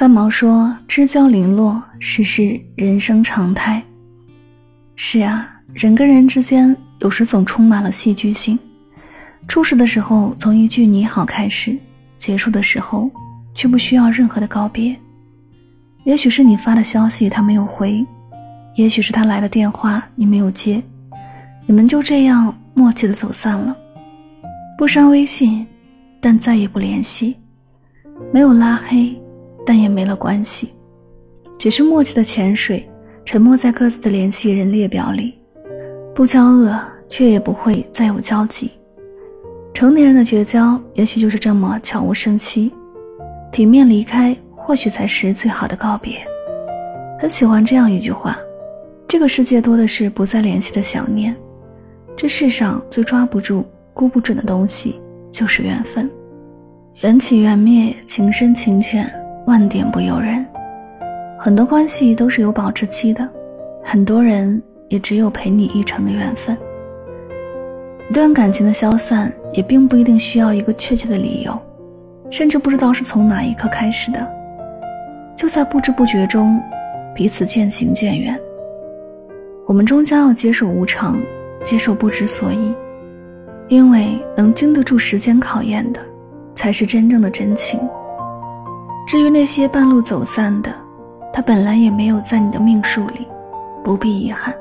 三毛说：“知交零落，实是人生常态。”是啊，人跟人之间有时总充满了戏剧性。初始的时候，从一句“你好”开始；结束的时候，却不需要任何的告别。也许是你发的消息他没有回，也许是他来的电话你没有接，你们就这样默契的走散了，不删微信，但再也不联系，没有拉黑，但也没了关系，只是默契的潜水，沉默在各自的联系人列表里，不交恶，却也不会再有交集。成年人的绝交，也许就是这么悄无声息，体面离开。或许才是最好的告别。很喜欢这样一句话：这个世界多的是不再联系的想念。这世上最抓不住、估不准的东西，就是缘分。缘起缘灭，情深情浅，万点不由人。很多关系都是有保质期的，很多人也只有陪你一程的缘分。一段感情的消散，也并不一定需要一个确切的理由，甚至不知道是从哪一刻开始的。就在不知不觉中，彼此渐行渐远。我们终将要接受无常，接受不知所以，因为能经得住时间考验的，才是真正的真情。至于那些半路走散的，他本来也没有在你的命数里，不必遗憾。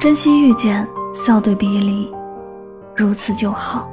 珍惜遇见，笑对别离，如此就好。